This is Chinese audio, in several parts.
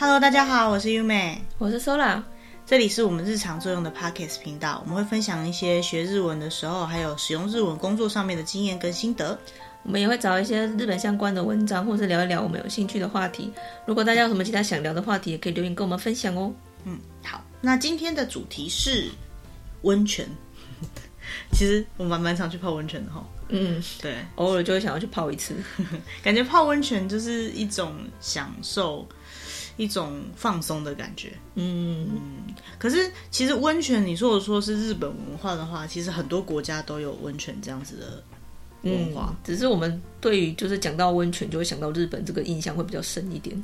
Hello，大家好，我是优美，我是 Sola，这里是我们日常作用的 Podcast 频道，我们会分享一些学日文的时候，还有使用日文工作上面的经验跟心得。我们也会找一些日本相关的文章，或是聊一聊我们有兴趣的话题。如果大家有什么其他想聊的话题，也可以留言跟我们分享哦。嗯，好，那今天的主题是温泉。其实我蛮蛮常去泡温泉的哈。嗯，对，偶尔就会想要去泡一次，感觉泡温泉就是一种享受，一种放松的感觉。嗯嗯。可是其实温泉，你说我说是日本文化的话，其实很多国家都有温泉这样子的文化。嗯，只是我们对于就是讲到温泉，就会想到日本这个印象会比较深一点。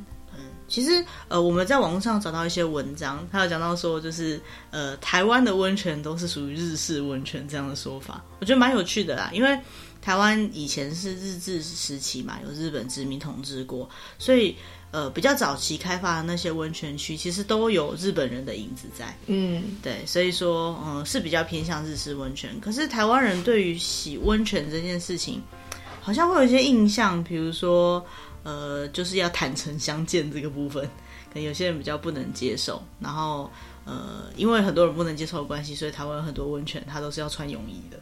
其实，呃，我们在网络上找到一些文章，他有讲到说，就是呃，台湾的温泉都是属于日式温泉这样的说法，我觉得蛮有趣的啦。因为台湾以前是日治时期嘛，有日本殖民统治过，所以呃，比较早期开发的那些温泉区，其实都有日本人的影子在。嗯，对，所以说，嗯、呃，是比较偏向日式温泉。可是台湾人对于洗温泉这件事情，好像会有一些印象，比如说。呃，就是要坦诚相见这个部分，可能有些人比较不能接受。然后，呃，因为很多人不能接受的关系，所以台湾有很多温泉，它都是要穿泳衣的。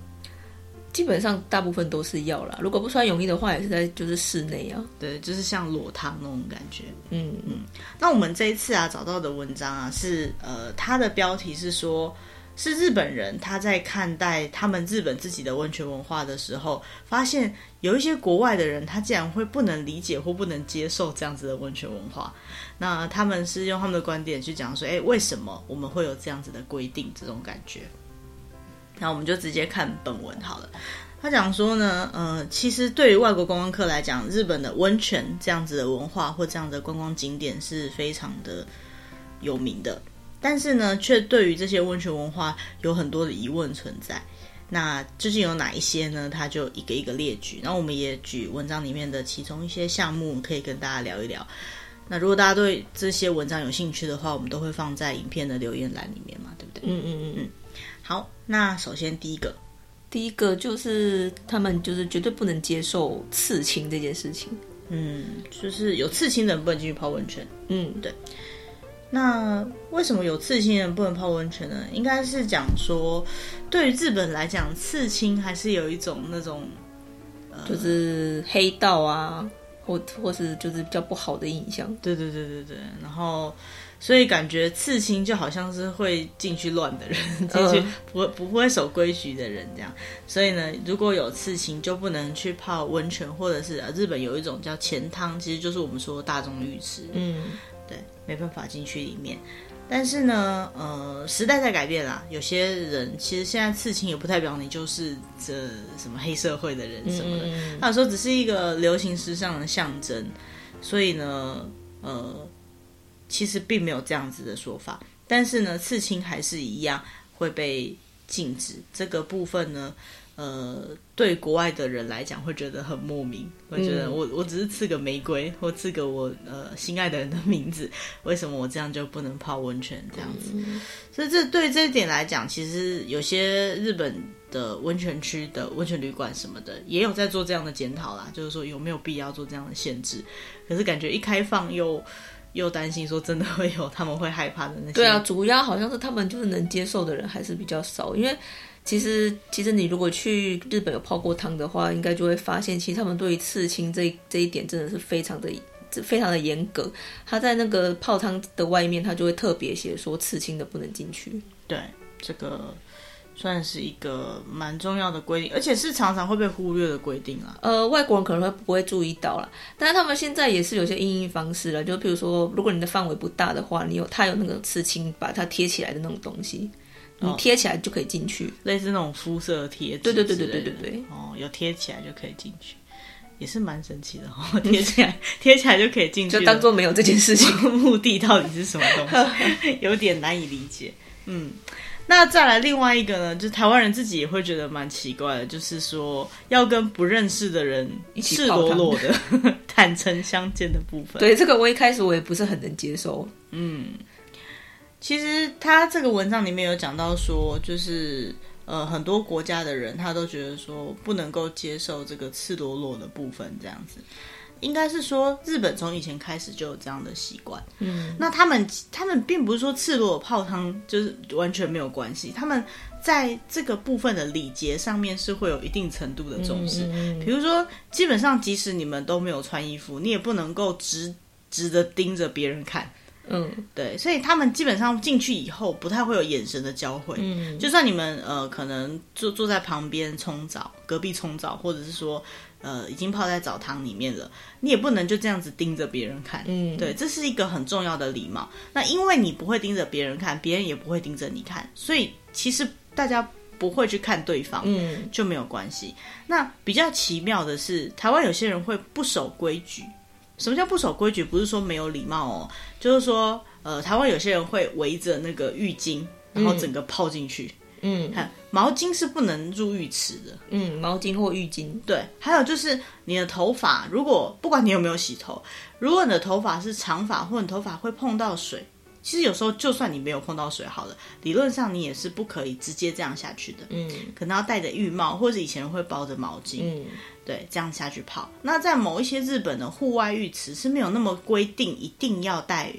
基本上大部分都是要啦，如果不穿泳衣的话，也是在就是室内啊。对，就是像裸汤那种感觉。嗯嗯。那我们这一次啊找到的文章啊是呃，它的标题是说。是日本人，他在看待他们日本自己的温泉文化的时候，发现有一些国外的人，他竟然会不能理解或不能接受这样子的温泉文化。那他们是用他们的观点去讲说，诶，为什么我们会有这样子的规定？这种感觉。那我们就直接看本文好了。他讲说呢，呃，其实对于外国观光客来讲，日本的温泉这样子的文化或这样的观光景点是非常的有名的。但是呢，却对于这些温泉文化有很多的疑问存在。那究竟有哪一些呢？他就一个一个列举。然后我们也举文章里面的其中一些项目，可以跟大家聊一聊。那如果大家对这些文章有兴趣的话，我们都会放在影片的留言栏里面嘛，对不对？嗯嗯嗯嗯。好，那首先第一个，第一个就是他们就是绝对不能接受刺青这件事情。嗯，就是有刺青的人不能进去泡温泉。嗯，对。那为什么有刺青人不能泡温泉呢？应该是讲说，对于日本来讲，刺青还是有一种那种，就是黑道啊，或或是就是比较不好的印象。对对对对对。然后，所以感觉刺青就好像是会进去乱的人，进去不不会守规矩的人这样。所以呢，如果有刺青，就不能去泡温泉，或者是日本有一种叫钱汤，其实就是我们说的大众浴池。嗯。对，没办法进去里面。但是呢，呃，时代在改变啦。有些人其实现在刺青也不代表你就是这什么黑社会的人什么的。他有时候只是一个流行时尚的象征。所以呢，呃，其实并没有这样子的说法。但是呢，刺青还是一样会被禁止。这个部分呢。呃，对国外的人来讲会觉得很莫名，会觉得我我只是刺个玫瑰或刺个我呃心爱的人的名字，为什么我这样就不能泡温泉这样子？嗯、所以这对这一点来讲，其实有些日本的温泉区的温泉旅馆什么的也有在做这样的检讨啦，就是说有没有必要做这样的限制？可是感觉一开放又又担心说真的会有他们会害怕的那些。对啊，主要好像是他们就是能接受的人还是比较少，因为。其实，其实你如果去日本有泡过汤的话，应该就会发现，其实他们对于刺青这这一点真的是非常的、非常的严格。他在那个泡汤的外面，他就会特别写说刺青的不能进去。对，这个算是一个蛮重要的规定，而且是常常会被忽略的规定啊。呃，外国人可能会不会注意到啦，但是他们现在也是有些因应方式了，就比如说，如果你的范围不大的话，你有他有那个刺青把它贴起来的那种东西。你贴起来就可以进去，类似那种肤色贴纸。对对对对对对对。哦，有贴起来就可以进去，也是蛮神奇的哦。贴起来，贴起来就可以进去，就当做没有这件事情。目的到底是什么东西？有点难以理解。嗯，那再来另外一个呢，就是台湾人自己也会觉得蛮奇怪的，就是说要跟不认识的人赤裸裸的 坦诚相见的部分。对，这个我一开始我也不是很能接受。嗯。其实他这个文章里面有讲到说，就是呃很多国家的人他都觉得说不能够接受这个赤裸裸的部分这样子。应该是说日本从以前开始就有这样的习惯。嗯，那他们他们并不是说赤裸泡汤就是完全没有关系，他们在这个部分的礼节上面是会有一定程度的重视。嗯，比如说，基本上即使你们都没有穿衣服，你也不能够直直的盯着别人看。嗯，对，所以他们基本上进去以后不太会有眼神的交汇。嗯，就算你们呃可能坐坐在旁边冲澡，隔壁冲澡，或者是说呃已经泡在澡堂里面了，你也不能就这样子盯着别人看。嗯，对，这是一个很重要的礼貌。那因为你不会盯着别人看，别人也不会盯着你看，所以其实大家不会去看对方，嗯，就没有关系。那比较奇妙的是，台湾有些人会不守规矩。什么叫不守规矩？不是说没有礼貌哦，就是说，呃，台湾有些人会围着那个浴巾，然后整个泡进去。嗯，看毛巾是不能入浴池的。嗯，毛巾或浴巾。对，还有就是你的头发，如果不管你有没有洗头，如果你的头发是长发，或者你头发会碰到水，其实有时候就算你没有碰到水，好了，理论上你也是不可以直接这样下去的。嗯，可能要戴着浴帽，或者以前会包着毛巾。嗯。对，这样下去泡。那在某一些日本的户外浴池是没有那么规定，一定要戴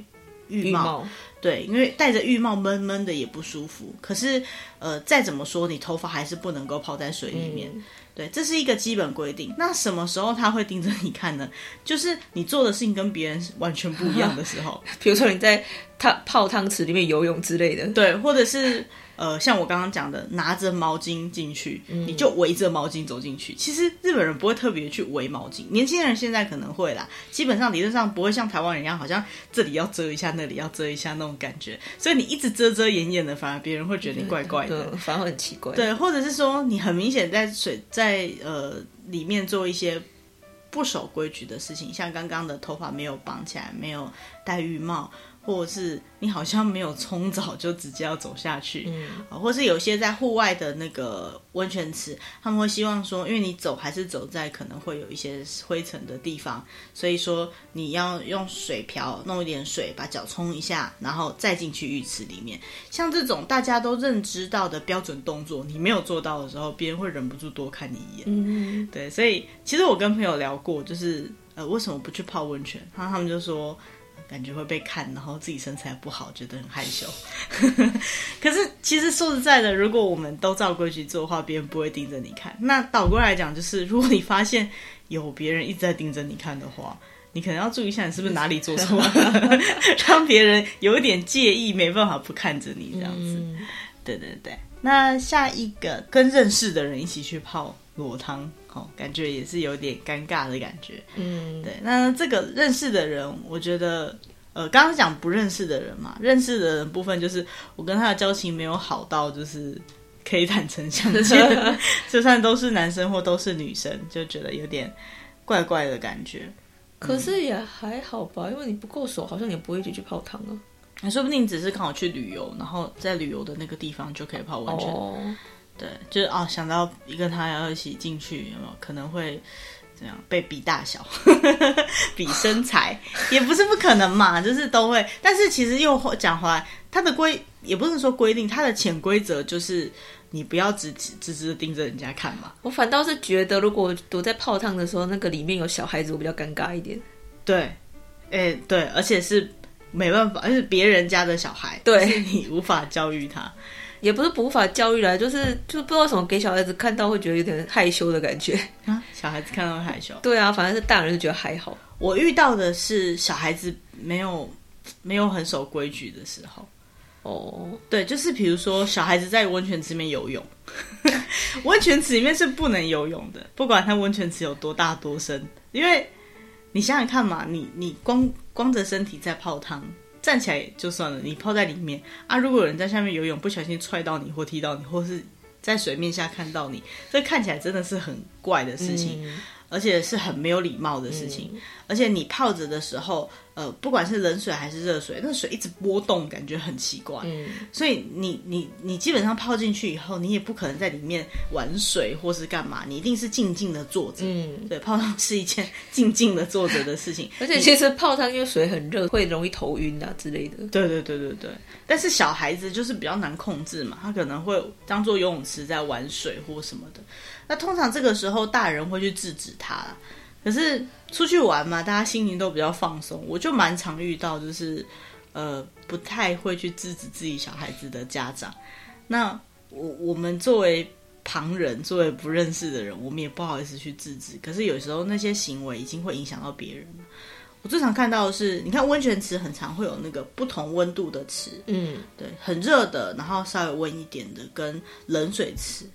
浴帽。浴帽。对，因为戴着浴帽闷闷的也不舒服。可是，呃，再怎么说，你头发还是不能够泡在水里面。嗯、对，这是一个基本规定。那什么时候他会盯着你看呢？就是你做的事情跟别人完全不一样的时候，比如说你在汤泡汤池里面游泳之类的。对，或者是。呃，像我刚刚讲的，拿着毛巾进去，你就围着毛巾走进去。嗯。其实日本人不会特别去围毛巾，年轻人现在可能会啦。基本上理论上不会像台湾人一样，好像这里要遮一下，那里要遮一下那种感觉。所以你一直遮遮掩掩的，反而别人会觉得你怪怪的，反而很奇怪。对，或者是说你很明显在水在呃里面做一些不守规矩的事情，像刚刚的头发没有绑起来，没有戴浴帽。或者是你好像没有冲澡就直接要走下去，嗯，或是有些在户外的那个温泉池，他们会希望说，因为你走还是走在可能会有一些灰尘的地方，所以说你要用水瓢弄一点水把脚冲一下，然后再进去浴池里面。像这种大家都认知到的标准动作，你没有做到的时候，别人会忍不住多看你一眼。嗯，对，所以其实我跟朋友聊过，就是呃为什么不去泡温泉？然后他们就说。感觉会被看，然后自己身材不好，觉得很害羞。可是其实说实在的，如果我们都照规矩做的话，别人不会盯着你看。那倒过来讲，就是如果你发现有别人一直在盯着你看的话，你可能要注意一下，你是不是哪里做错了，让别人有一点介意，没办法不看着你这样子。嗯、对对对。那下一个跟认识的人一起去泡裸汤。哦，感觉也是有点尴尬的感觉。嗯，对。那这个认识的人，我觉得，呃，刚刚讲不认识的人嘛，认识的人部分就是我跟他的交情没有好到，就是可以坦诚相见，就算都是男生或都是女生，就觉得有点怪怪的感觉。可是也还好吧，因为你不够熟，好像也不会一起去泡汤啊。那说不定只是刚好去旅游，然后在旅游的那个地方就可以泡温泉。哦对，就是啊，想到一个他要一起进去，有没有可能会这样被比大小，比身材，也不是不可能嘛，就是都会。但是其实又讲回来，他的规也不是说规定，他的潜规则就是你不要直直直的盯着人家看嘛。我反倒是觉得，如果躲在泡汤的时候，那个里面有小孩子，我比较尴尬一点。对，哎，对，而且是没办法，而且别人家的小孩，对，你无法教育他。也不是无法教育来，就是就不知道什么给小孩子看到会觉得有点害羞的感觉啊。小孩子看到会害羞？对啊，反正是大人就觉得还好。我遇到的是小孩子没有没有很守规矩的时候。哦，对，就是比如说小孩子在温泉池里面游泳，温泉池里面是不能游泳的，不管他温泉池有多大多深，因为你想想看嘛，你你光光着身体在泡汤。站起来就算了，你泡在里面啊！如果有人在下面游泳，不小心踹到你或踢到你，或是在水面下看到你，这看起来真的是很怪的事情。嗯而且是很没有礼貌的事情，嗯、而且你泡着的时候，呃，不管是冷水还是热水，那水一直波动，感觉很奇怪。嗯，所以你你你基本上泡进去以后，你也不可能在里面玩水或是干嘛，你一定是静静的坐着。嗯，对，泡汤是一件静静的坐着的事情。而且其实泡汤因为水很热，会容易头晕啊之类的。对对对对对。但是小孩子就是比较难控制嘛，他可能会当做游泳池在玩水或什么的。那通常这个时候，大人会去制止他。可是出去玩嘛，大家心情都比较放松，我就蛮常遇到，就是呃不太会去制止自己小孩子的家长。那我我们作为旁人，作为不认识的人，我们也不好意思去制止。可是有时候那些行为已经会影响到别人了。我最常看到的是，你看温泉池很常会有那个不同温度的池，嗯，对，很热的，然后稍微温一点的，跟冷水池，好，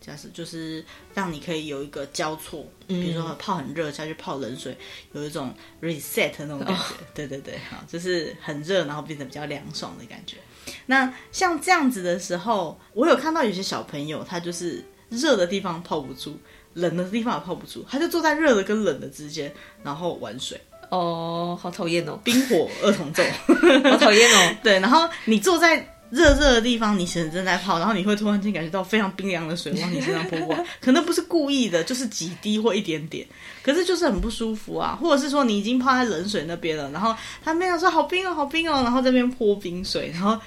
假设就是让你可以有一个交错，比如说泡很热下去泡冷水，有一种 reset 那种感觉，哦、对对对，好，就是很热，然后变得比较凉爽的感觉。那像这样子的时候，我有看到有些小朋友，他就是热的地方泡不住，冷的地方也泡不住，他就坐在热的跟冷的之间，然后玩水。哦，好讨厌哦！冰火二重奏，好讨厌哦。对，然后你坐在热热的地方，你其实正在泡，然后你会突然间感觉到非常冰凉的水往你身上泼过来，可能不是故意的，就是几滴或一点点，可是就是很不舒服啊。或者是说你已经泡在冷水那边了，然后他没有说好冰哦，好冰哦，然后这边泼冰水，然后。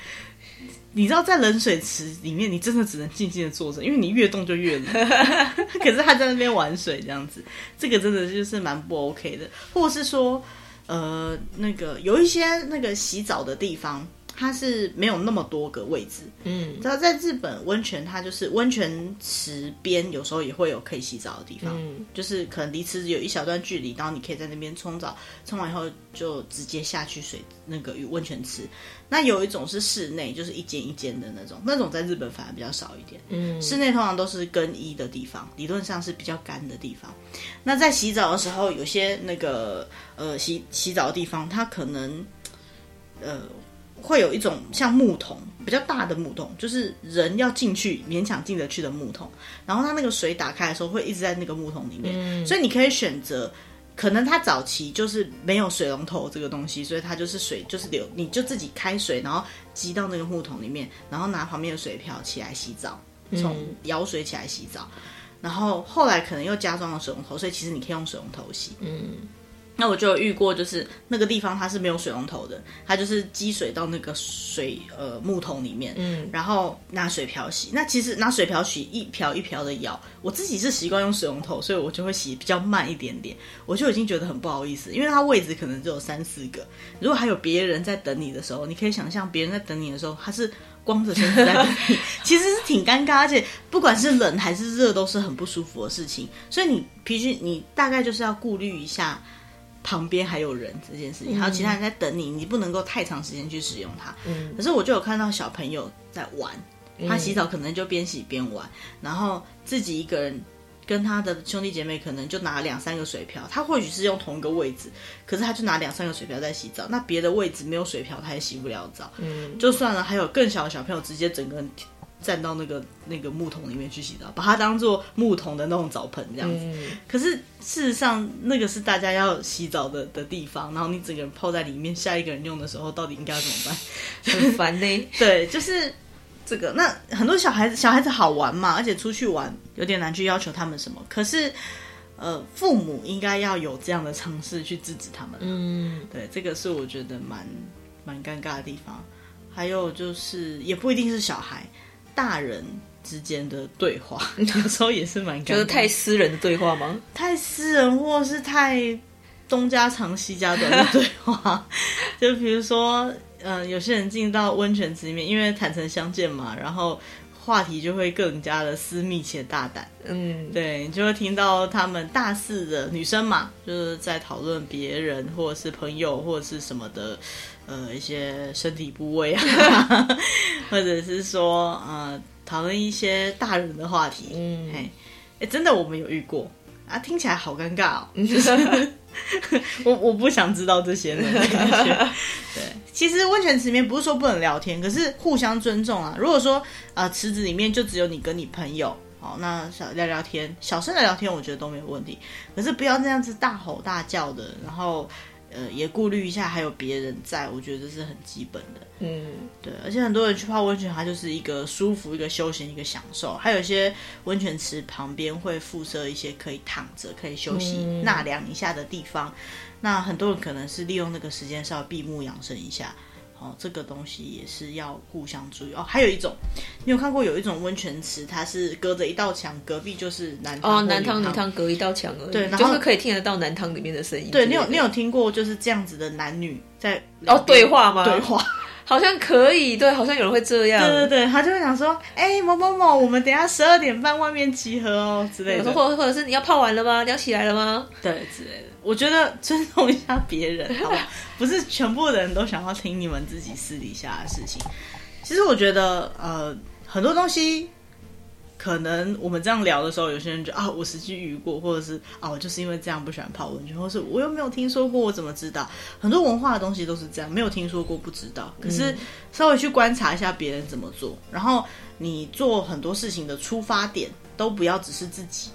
你知道在冷水池里面，你真的只能静静的坐着，因为你越动就越冷。可是他在那边玩水这样子，这个真的就是蛮不 OK 的。或者是说，呃，那个有一些那个洗澡的地方。它是没有那么多个位置，嗯，知道在日本温泉，它就是温泉池边有时候也会有可以洗澡的地方，嗯，就是可能离池子有一小段距离，然后你可以在那边冲澡，冲完以后就直接下去水那个温泉池。那有一种是室内，就是一间一间的那种，那种在日本反而比较少一点，嗯，室内通常都是更衣的地方，理论上是比较干的地方。那在洗澡的时候，有些那个呃洗洗澡的地方，它可能呃。会有一种像木桶，比较大的木桶，就是人要进去勉强进得去的木桶。然后它那个水打开的时候，会一直在那个木桶里面，嗯、所以你可以选择。可能它早期就是没有水龙头这个东西，所以它就是水就是流，你就自己开水，然后积到那个木桶里面，然后拿旁边的水瓢起来洗澡，从舀水起来洗澡。嗯、然后后来可能又加装了水龙头，所以其实你可以用水龙头洗。嗯。那我就有遇过，就是那个地方它是没有水龙头的，它就是积水到那个水呃木桶里面，嗯，然后拿水瓢洗。那其实拿水瓢洗一瓢一瓢的舀，我自己是习惯用水龙头，所以我就会洗比较慢一点点。我就已经觉得很不好意思，因为它位置可能只有三四个，如果还有别人在等你的时候，你可以想象别人在等你的时候，他是光着身子在等你，其实是挺尴尬，而且不管是冷还是热，都是很不舒服的事情。所以你必须你大概就是要顾虑一下。旁边还有人这件事情，还有其他人在等你，你不能够太长时间去使用它。嗯，可是我就有看到小朋友在玩，他洗澡可能就边洗边玩，然后自己一个人跟他的兄弟姐妹可能就拿两三个水瓢，他或许是用同一个位置，可是他就拿两三个水瓢在洗澡，那别的位置没有水瓢，他也洗不了澡。嗯，就算了，还有更小的小朋友直接整个人。站到那个那个木桶里面去洗澡，把它当做木桶的那种澡盆这样子。嗯、可是事实上，那个是大家要洗澡的的地方，然后你整个人泡在里面，下一个人用的时候，到底应该要怎么办？很烦呢。对，就是这个。那很多小孩子，小孩子好玩嘛，而且出去玩有点难去要求他们什么。可是，呃，父母应该要有这样的尝试去制止他们。嗯，对，这个是我觉得蛮蛮尴尬的地方。还有就是，也不一定是小孩。大人之间的对话，有时候也是蛮，就是太私人的对话吗？太私人，或是太东家长西家短的对话。就比如说，嗯、呃，有些人进到温泉池里面，因为坦诚相见嘛，然后话题就会更加的私密且大胆。嗯，对，你就会听到他们大四的女生嘛，就是在讨论别人或者是朋友或者是什么的。呃，一些身体部位啊，或者是说，呃，讨论一些大人的话题。嗯，哎，哎，真的，我们有遇过啊，听起来好尴尬哦。就是 我我不想知道这些呢。对，其实温泉池里面不是说不能聊天，可是互相尊重啊。如果说啊、呃，池子里面就只有你跟你朋友，好，那小聊聊天，小声的聊天，我觉得都没有问题。可是不要这样子大吼大叫的，然后。呃，也顾虑一下，还有别人在，我觉得这是很基本的。嗯，对，而且很多人去泡温泉，它就是一个舒服、一个休闲、一个享受。还有一些温泉池旁边会附设一些可以躺着、可以休息、纳凉一下的地方。嗯、那很多人可能是利用那个时间稍微闭目养生一下。哦，这个东西也是要互相注意哦。还有一种，你有看过有一种温泉池，它是隔着一道墙，隔壁就是男汤哦，男汤女汤隔一道墙而已，对，然后就是可以听得到男汤里面的声音。对，你有你有听过就是这样子的男女在哦对话吗？对话。好像可以，对，好像有人会这样。对对对，他就会想说，哎、欸，某某某，我们等下十二点半外面集合哦之类的。或者或者是你要泡完了吗？你要起来了吗？对，之类的。我觉得尊重一下别人，好吧？不是全部的人都想要听你们自己私底下的事情。其实我觉得，呃，很多东西。可能我们这样聊的时候，有些人觉得啊，我实际遇过，或者是啊，我就是因为这样不喜欢泡温泉，或是我又没有听说过，我怎么知道？很多文化的东西都是这样，没有听说过不知道。可是稍微去观察一下别人怎么做，然后你做很多事情的出发点都不要只是自己，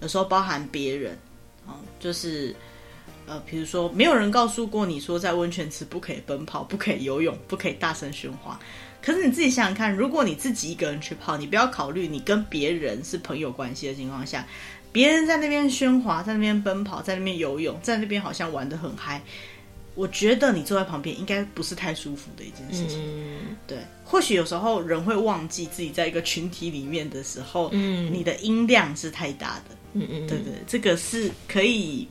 有时候包含别人啊，就是呃，比如说没有人告诉过你说在温泉池不可以奔跑，不可以游泳，不可以大声喧哗。可是你自己想想看，如果你自己一个人去泡，你不要考虑你跟别人是朋友关系的情况下，别人在那边喧哗，在那边奔跑，在那边游泳，在那边好像玩得很嗨，我觉得你坐在旁边应该不是太舒服的一件事情。嗯，对，或许有时候人会忘记自己在一个群体里面的时候，嗯，你的音量是太大的。嗯嗯，对对，这个是可以。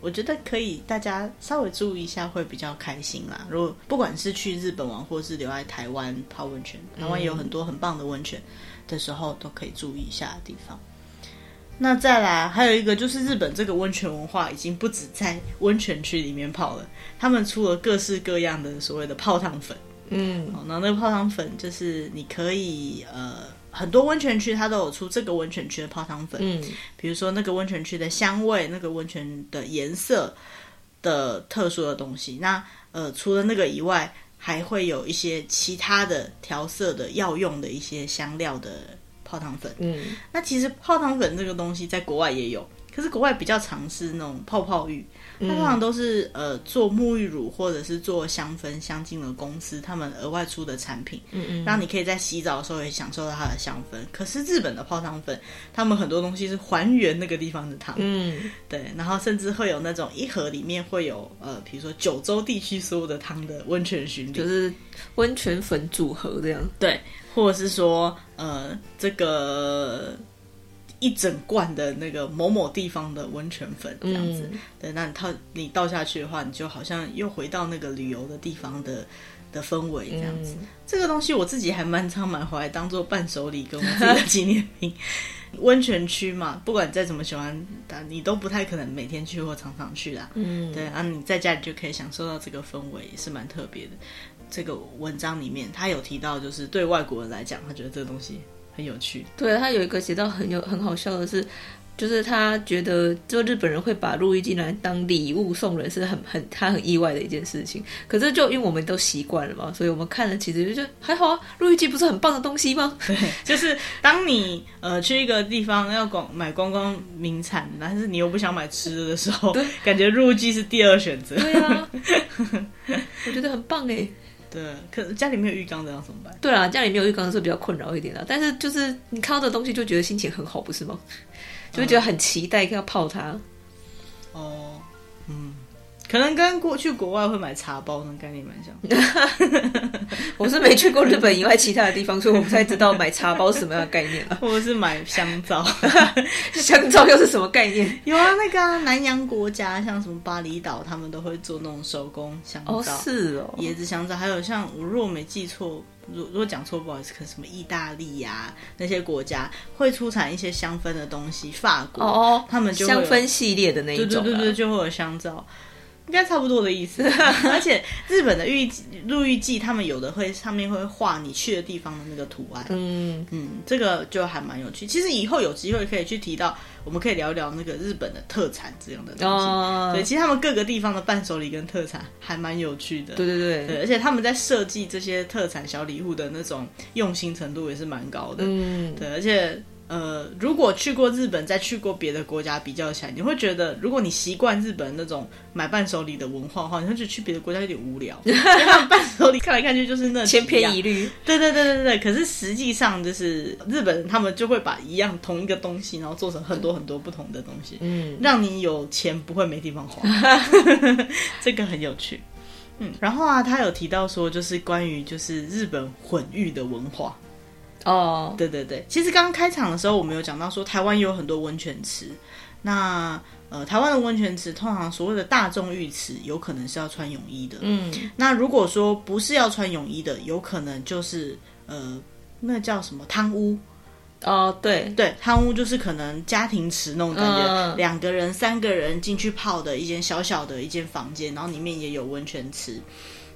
我觉得可以，大家稍微注意一下会比较开心啦。如果不管是去日本玩，或是留在台湾泡温泉，台湾也有很多很棒的温泉的时候，都可以注意一下的地方。那再来还有一个就是日本这个温泉文化已经不止在温泉区里面泡了，他们出了各式各样的所谓的泡汤粉。嗯，然后那个泡汤粉就是你可以呃。很多温泉区它都有出这个温泉区的泡汤粉，嗯，比如说那个温泉区的香味、那个温泉的颜色的特殊的东西。那呃，除了那个以外，还会有一些其他的调色的药用的一些香料的泡汤粉。嗯，那其实泡汤粉这个东西在国外也有，可是国外比较常是那种泡泡浴。它通常都是呃做沐浴乳或者是做香氛香精的公司，他们额外出的产品，嗯嗯，让你可以在洗澡的时候也享受到它的香氛。可是日本的泡汤粉，他们很多东西是还原那个地方的汤，嗯，对，然后甚至会有那种一盒里面会有呃，比如说九州地区所有的汤的温泉巡礼，就是温泉粉组合这样，对，或者是说呃这个。一整罐的那个某某地方的温泉粉这样子，嗯、对，那你倒你倒下去的话，你就好像又回到那个旅游的地方的的氛围这样子。嗯、这个东西我自己还蛮常买回来当做伴手礼，跟我自己的纪念品。温泉区嘛，不管再怎么喜欢，但你都不太可能每天去或常常去啦。嗯，对啊，你在家里就可以享受到这个氛围，也是蛮特别的。这个文章里面他有提到，就是对外国人来讲，他觉得这个东西。很有趣，对，他有一个写到很有很好笑的是，就是他觉得就日本人会把入浴剂来当礼物送人是很很他很意外的一件事情。可是就因为我们都习惯了嘛，所以我们看了其实就觉得还好啊，入浴剂不是很棒的东西吗？对，就是当你呃去一个地方要广买观光名产，但是你又不想买吃的的时候，对感觉入浴剂是第二选择。对啊，我觉得很棒哎。对，可家里没有浴缸的要怎么办？对啊，家里没有浴缸的时候比较困扰一点啊。但是就是你看到的东西就觉得心情很好，不是吗？就会觉得很期待要泡它。哦，嗯。可能跟过去国外会买茶包那概念蛮像。我是没去过日本以外其他的地方，所以我不太知道买茶包是什么样的概念啊。或者是买香皂，香皂又是什么概念？有啊，那个、啊、南洋国家，像什么巴厘岛，他们都会做那种手工香皂。哦，是哦，椰子香皂。还有像我如果没记错，如如果讲错不好意思，可是什么意大利呀、啊、那些国家会出产一些香氛的东西，法国哦，他们就香氛系列的那一种，对对对对，就会有香皂。应该差不多的意思，而且日本的浴入浴记，他们有的会上面会画你去的地方的那个图案，嗯嗯，这个就还蛮有趣。其实以后有机会可以去提到，我们可以聊聊那个日本的特产这样的东西。哦，对，其实他们各个地方的伴手礼跟特产还蛮有趣的。对对对，对，而且他们在设计这些特产小礼物的那种用心程度也是蛮高的。嗯，对，而且。呃，如果去过日本，再去过别的国家比较起来，你会觉得，如果你习惯日本那种买伴手礼的文化的话，你会觉得去别的国家有点无聊。因为他们伴手礼看来看去就是那千篇一律。对对对对对。可是实际上就是日本人他们就会把一样同一个东西，然后做成很多很多不同的东西，嗯，让你有钱不会没地方花。这个很有趣。嗯，然后啊，他有提到说，就是关于就是日本混浴的文化。哦，对对对，其实刚刚开场的时候，我们有讲到说，台湾有很多温泉池。那呃，台湾的温泉池通常所谓的大众浴池，有可能是要穿泳衣的。嗯，那如果说不是要穿泳衣的，有可能就是呃，那叫什么汤屋。哦，对对，汤屋就是可能家庭池那种感觉，嗯、两个人、三个人进去泡的一间小小的一间房间，然后里面也有温泉池。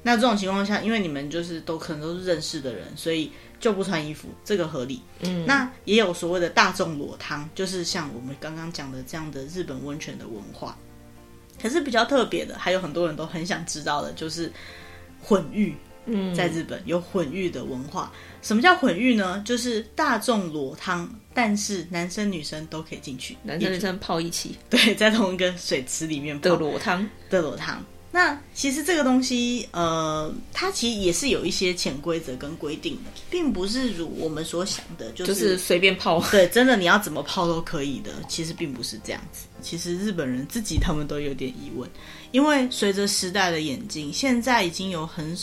那这种情况下，因为你们就是都可能都是认识的人，所以就不穿衣服，这个合理。嗯，那也有所谓的大众裸汤，就是像我们刚刚讲的这样的日本温泉的文化。可是比较特别的，还有很多人都很想知道的，就是混浴。嗯，在日本有混浴的文化。什么叫混浴呢？就是大众裸汤，但是男生女生都可以进去，男生女生泡一起，对，在同一个水池里面泡的裸汤的裸汤。那其实这个东西，呃，它其实也是有一些潜规则跟规定的，并不是如我们所想的，就是就是随便泡。对，真的你要怎么泡都可以的，其实并不是这样子。其实日本人自己他们都有点疑问，因为随着时代的演进，现在已经有很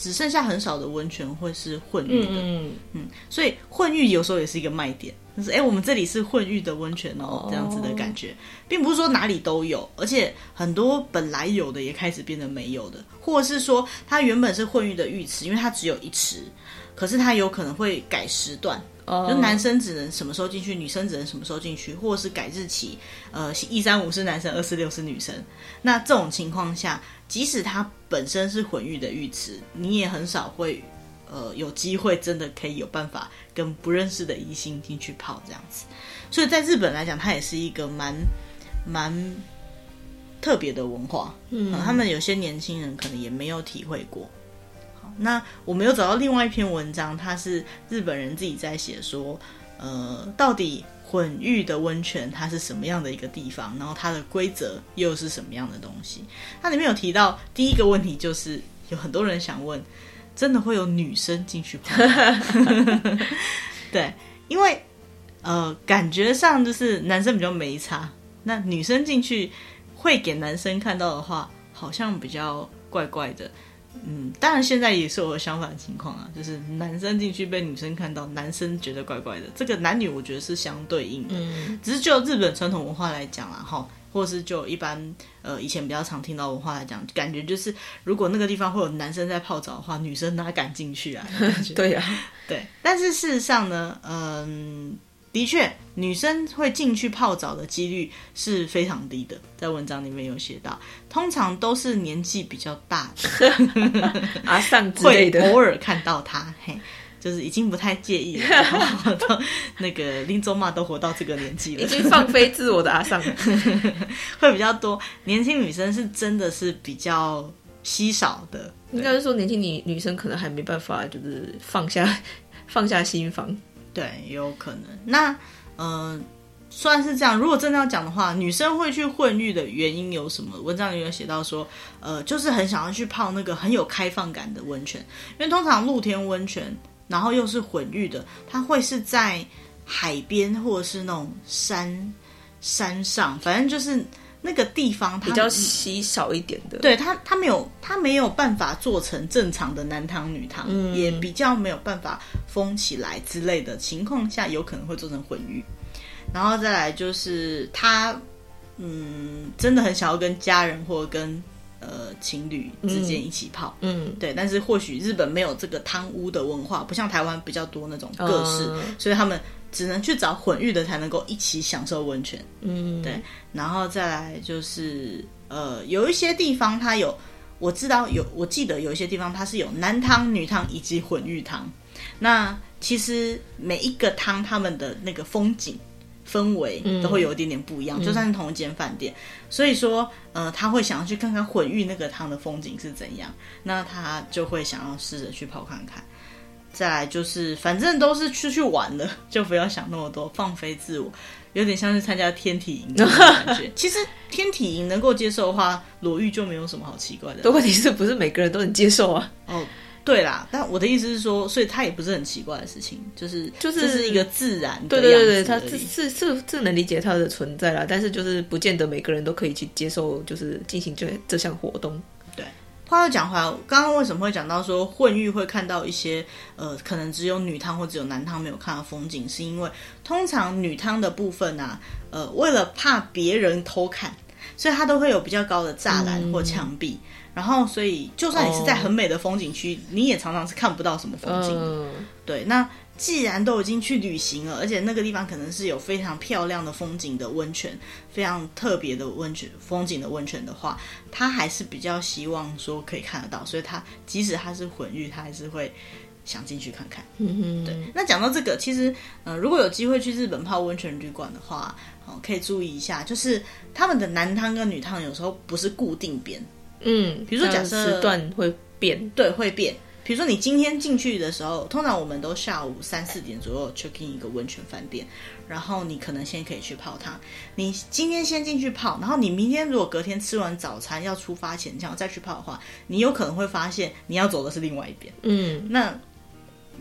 只剩下很少的温泉会是混浴的，嗯嗯，所以混浴有时候也是一个卖点。就是哎，我们这里是混浴的温泉哦，这样子的感觉，并不是说哪里都有，而且很多本来有的也开始变得没有的，或者是说它原本是混浴的浴池，因为它只有一池，可是它有可能会改时段，哦，就男生只能什么时候进去，女生只能什么时候进去，或者是改日期，呃，一三五是男生，二四六是女生。那这种情况下，即使它本身是混浴的浴池，你也很少会。呃，有机会真的可以有办法跟不认识的异性进去泡这样子，所以在日本来讲，它也是一个蛮蛮特别的文化。嗯，他们有些年轻人可能也没有体会过。好，那我没有找到另外一篇文章，它是日本人自己在写说，呃，到底混浴的温泉它是什么样的一个地方，然后它的规则又是什么样的东西？它里面有提到第一个问题，就是有很多人想问。真的会有女生进去泡？对，因为呃，感觉上就是男生比较没差，那女生进去会给男生看到的话，好像比较怪怪的。嗯，当然现在也是有相反的情况啊，就是男生进去被女生看到，男生觉得怪怪的。这个男女我觉得是相对应的，嗯，只是就日本传统文化来讲啦，哈。或是就一般呃以前比较常听到文化来讲，感觉就是如果那个地方会有男生在泡澡的话，女生哪敢进去啊？对呀、啊，对。但是事实上呢，嗯，的确女生会进去泡澡的几率是非常低的，在文章里面有写到，通常都是年纪比较大的阿桑 之类的，会偶尔看到他嘿。就是已经不太介意了，然后到那个林州嘛都活到这个年纪了，已经放飞自我的阿尚 会比较多。年轻女生是真的是比较稀少的，应该是说年轻女女生可能还没办法，就是放下 放下心房。对，有可能。那嗯、呃，虽然是这样，如果真的要讲的话，女生会去混浴的原因有什么？文章里有写到说，呃，就是很想要去泡那个很有开放感的温泉，因为通常露天温泉。然后又是混浴的，它会是在海边或者是那种山山上，反正就是那个地方它比较稀少一点的。对，它，它没有，它没有办法做成正常的男汤女汤，嗯，也比较没有办法封起来之类的情况下，有可能会做成混浴。然后再来就是他，嗯，真的很想要跟家人或者跟。呃，情侣之间一起泡，嗯，对，但是或许日本没有这个汤屋的文化，不像台湾比较多那种各式，嗯，所以他们只能去找混浴的才能够一起享受温泉，嗯，对，然后再来就是呃，有一些地方它有，我知道有，我记得有一些地方它是有男汤、女汤以及混浴汤，那其实每一个汤他们的那个风景。氛围都会有一点点不一样，嗯、就算是同一间饭店，嗯、所以说，呃，他会想要去看看混浴那个汤的风景是怎样，那他就会想要试着去泡看看。再来就是，反正都是出去玩的，就不要想那么多，放飞自我，有点像是参加天体营的感觉。其实天体营能够接受的话，裸浴就没有什么好奇怪的。但问题是不是每个人都能接受啊？哦。对啦，但我的意思是说，所以它也不是很奇怪的事情，就是就是这是一个自然的。对对对对，它是是是是能理解它的存在啦，但是就是不见得每个人都可以去接受，就是进行这这项活动。对，话又讲回来，刚刚为什么会讲到说混浴会看到一些呃，可能只有女汤或只有男汤没有看到风景，是因为通常女汤的部分啊，呃，为了怕别人偷看，所以它都会有比较高的栅栏或墙壁，嗯、然后所以就算你是在很美的风景区，哦、你也常常是看不到什么风景的。嗯、对，那。既然都已经去旅行了，而且那个地方可能是有非常漂亮的风景的温泉，非常特别的温泉风景的温泉的话，他还是比较希望说可以看得到，所以他即使他是混浴，他还是会想进去看看。嗯，对。那讲到这个，其实呃，如果有机会去日本泡温泉旅馆的话，哦，可以注意一下，就是他们的男汤跟女汤有时候不是固定边，嗯，比如说假设时段会变，对，会变。比如说，你今天进去的时候，通常我们都下午三四点左右 check in 一个温泉饭店，然后你可能先可以去泡汤。你今天先进去泡，然后你明天如果隔天吃完早餐要出发前想要再去泡的话，你有可能会发现你要走的是另外一边。嗯，那。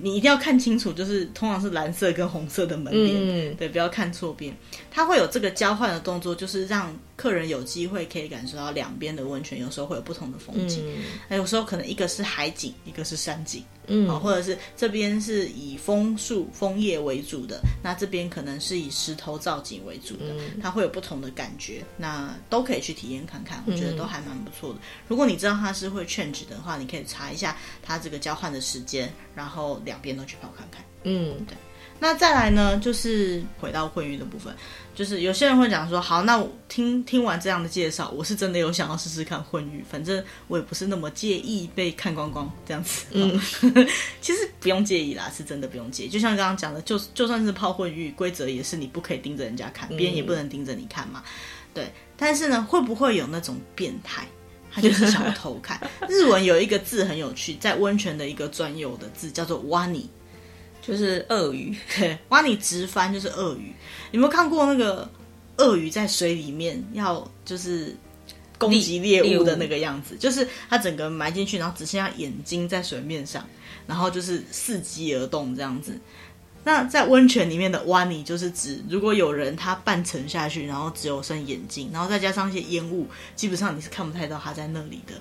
你一定要看清楚，就是通常是蓝色跟红色的门帘，嗯、对，不要看错边。它会有这个交换的动作，就是让客人有机会可以感受到两边的温泉，有时候会有不同的风景。那、嗯、有时候可能一个是海景，一个是山景，嗯，或者是这边是以枫树枫叶为主的，那这边可能是以石头造景为主的，嗯、它会有不同的感觉。那都可以去体验看看，我觉得都还蛮不错的。嗯、如果你知道它是会 change 的话，你可以查一下它这个交换的时间，然后。两边都去跑看看，嗯，对。那再来呢，就是回到混浴的部分，就是有些人会讲说，好，那我听听完这样的介绍，我是真的有想要试试看混浴，反正我也不是那么介意被看光光这样子。嗯，其实不用介意啦，是真的不用介意。就像刚刚讲的，就就算是泡混浴，规则也是你不可以盯着人家看，别人也不能盯着你看嘛。对。但是呢，会不会有那种变态？他就是想要偷看。日文有一个字很有趣，在温泉的一个专有的字叫做“蛙尼”，就是鳄鱼。对，蛙尼直翻就是鳄鱼。有没有看过那个鳄鱼在水里面要就是攻击猎物的那个样子？就是它整个埋进去，然后只剩下眼睛在水面上，然后就是伺机而动这样子。那在温泉里面的挖你就是指，如果有人他半沉下去，然后只有剩眼睛，然后再加上一些烟雾，基本上你是看不太到他在那里的。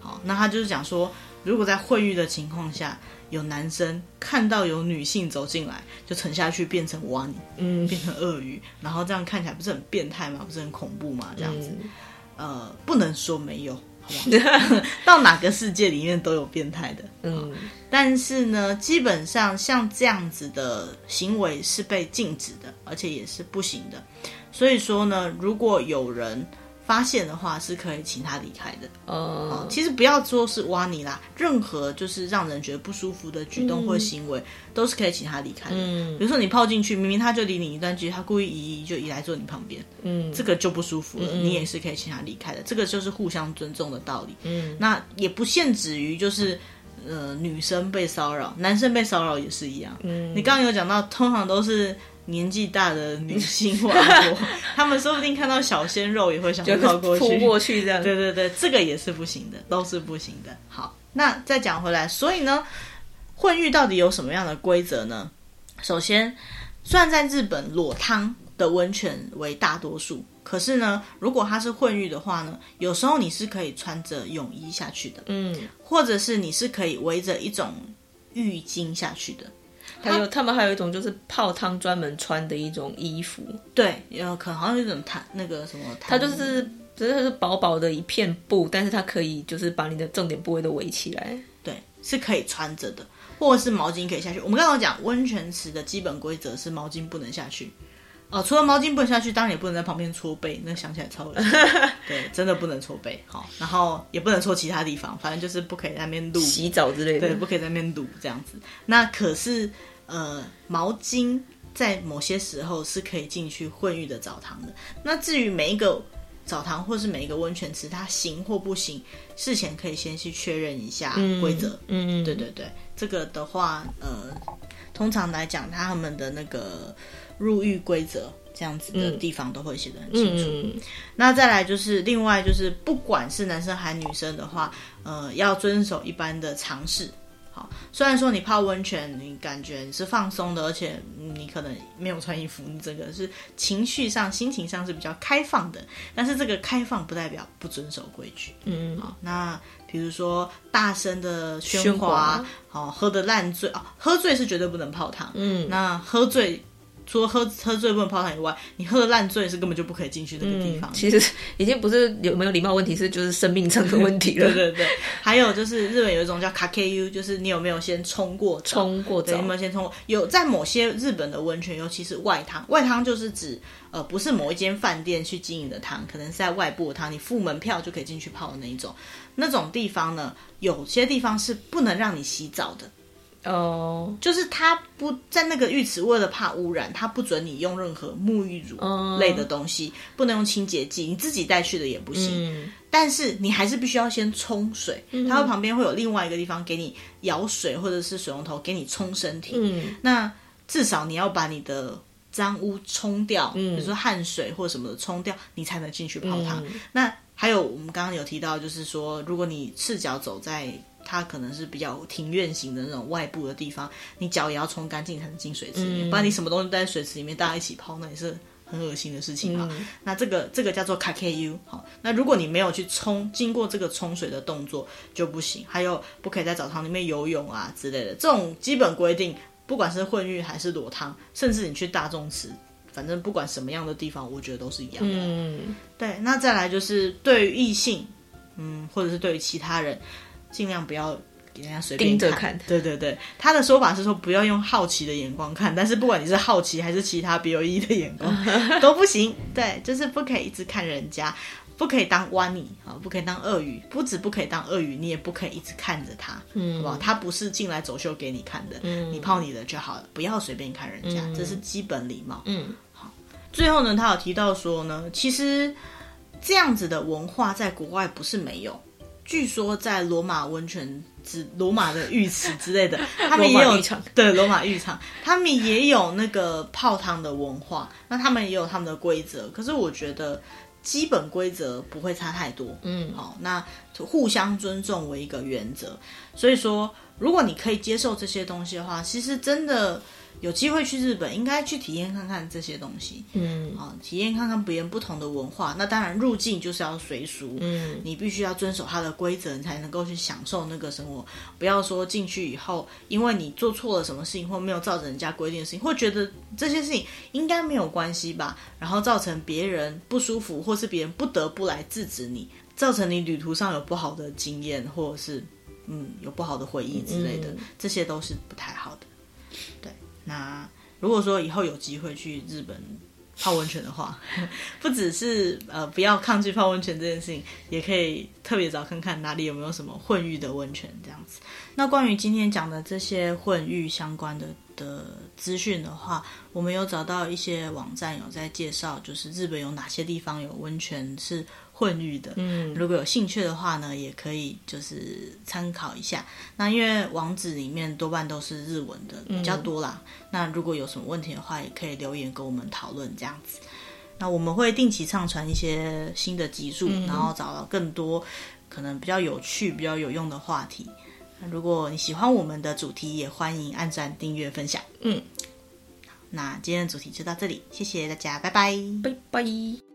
好，那他就是讲说，如果在混浴的情况下，有男生看到有女性走进来，就沉下去变成蛙尼，嗯，变成鳄鱼，然后这样看起来不是很变态吗？不是很恐怖吗？这样子，嗯、呃，不能说没有。到哪个世界里面都有变态的，嗯，但是呢，基本上像这样子的行为是被禁止的，而且也是不行的。所以说呢，如果有人。发现的话是可以请他离开的。哦，其实不要说是挖你啦，任何就是让人觉得不舒服的举动或行为，嗯、都是可以请他离开的。嗯，比如说你泡进去，明明他就离你一段距离，他故意移移就移来坐你旁边，嗯，这个就不舒服了。嗯、你也是可以请他离开的，这个就是互相尊重的道理。嗯，那也不限制于就是呃女生被骚扰，男生被骚扰也是一样。嗯，你刚刚有讲到，通常都是。年纪大的女性或者说，他们说不定看到小鲜肉也会想靠过去，扑过去这样。对对对，这个也是不行的，都是不行的。好，那再讲回来，所以呢，混浴到底有什么样的规则呢？首先，虽然在日本裸汤的温泉为大多数，可是呢，如果它是混浴的话呢，有时候你是可以穿着泳衣下去的，嗯，或者是你是可以围着一种浴巾下去的。还有，他们还有一种就是泡汤专门穿的一种衣服，对，有可能好像有一种毯，那个什么，它就是只是它是薄薄的一片布，但是它可以就是把你的重点部位都围起来，对，是可以穿着的，或者是毛巾可以下去。我们刚刚讲温泉池的基本规则是毛巾不能下去，哦，除了毛巾不能下去，当然也不能在旁边搓背，那想起来超恶心，对，真的不能搓背，好，然后也不能搓其他地方，反正就是不可以在那边撸洗澡之类的，对，不可以在那边撸这样子。那可是。呃，毛巾在某些时候是可以进去混浴的澡堂的。那至于每一个澡堂或是每一个温泉池，它行或不行，事前可以先去确认一下规则。嗯嗯，对对对，这个的话，呃，通常来讲，他们的那个入狱规则这样子的地方都会写得很清楚。那再来就是另外就是，不管是男生还是女生的话，呃，要遵守一般的常识。好，虽然说你泡温泉，你感觉你是放松的，而且你可能没有穿衣服，你整个是情绪上、心情上是比较开放的。但是这个开放不代表不遵守规矩。嗯，好，那比如说大声的喧哗，喧哗好，喝得烂醉哦，喝醉是绝对不能泡汤。嗯，那喝醉。除了喝喝醉不能泡汤以外，你喝的烂醉是根本就不可以进去那个地方。嗯。其实已经不是有没有礼貌问题，是就是生命上的问题了。对对对，还有就是日本有一种叫卡 K U，就是你有没有先冲过冲过澡？有没有先冲过？有在某些日本的温泉，尤其是外汤，外汤就是指呃不是某一间饭店去经营的汤，可能是在外部的汤，你付门票就可以进去泡的那一种。那种地方呢，有些地方是不能让你洗澡的。哦，oh. 就是他不在那个浴池，为了怕污染，他不准你用任何沐浴乳类的东西，oh. 不能用清洁剂，你自己带去的也不行。嗯、但是你还是必须要先冲水，它会旁边会有另外一个地方给你舀水，或者是水龙头给你冲身体。嗯，那至少你要把你的脏污冲掉，嗯、比如说汗水或什么的冲掉，你才能进去泡汤。嗯、那还有我们刚刚有提到，就是说如果你赤脚走在。它可能是比较庭院型的那种外部的地方，你脚也要冲干净才能进水池里面，嗯、不然你什么东西待在水池里面，大家一起泡，那也是很恶心的事情啊。嗯、那这个这个叫做卡 KU 好，那如果你没有去冲，经过这个冲水的动作就不行。还有不可以在澡堂里面游泳啊之类的，这种基本规定，不管是混浴还是裸汤，甚至你去大众池，反正不管什么样的地方，我觉得都是一样的。嗯，对。那再来就是对于异性，嗯，或者是对于其他人。尽量不要给人家随便看，看对对对，他的说法是说不要用好奇的眼光看，但是不管你是好奇还是其他别有意义的眼光 都不行。对，就是不可以一直看人家，不可以当挖你啊，不可以当鳄鱼，不止不可以当鳄鱼，你也不可以一直看着他，嗯，好不好？他不是进来走秀给你看的，嗯，你泡你的就好了，不要随便看人家，嗯，这是基本礼貌。嗯，好。最后呢，他有提到说呢，其实这样子的文化在国外不是没有。据说在罗马温泉之罗马的浴池之类的，他们也有对罗马浴场，他们也有那个泡汤的文化，那他们也有他们的规则。可是我觉得基本规则不会差太多，嗯，好，那互相尊重为一个原则。所以说，如果你可以接受这些东西的话，其实真的。有机会去日本，应该去体验看看这些东西。嗯，啊，体验看看别人不同的文化。那当然入境就是要随俗，嗯，你必须要遵守它的规则，你才能够去享受那个生活。不要说进去以后，因为你做错了什么事情，或没有照着人家规定的事情，会觉得这些事情应该没有关系吧，然后造成别人不舒服，或是别人不得不来制止你，造成你旅途上有不好的经验，或者是嗯有不好的回忆之类的，嗯，这些都是不太好的。那如果说以后有机会去日本泡温泉的话，不只是呃不要抗拒泡温泉这件事情，也可以特别找看看哪里有没有什么混浴的温泉这样子。那关于今天讲的这些混浴相关的的资讯的话，我们有找到一些网站有在介绍，就是日本有哪些地方有温泉是混浴的，嗯，如果有兴趣的话呢，也可以就是参考一下。那因为网址里面多半都是日文的比较多啦。嗯、那如果有什么问题的话，也可以留言跟我们讨论这样子。那我们会定期上传一些新的集数，嗯、然后找到更多可能比较有趣、比较有用的话题。如果你喜欢我们的主题，也欢迎按赞、订阅、分享。嗯，那今天的主题就到这里，谢谢大家，拜拜，拜拜。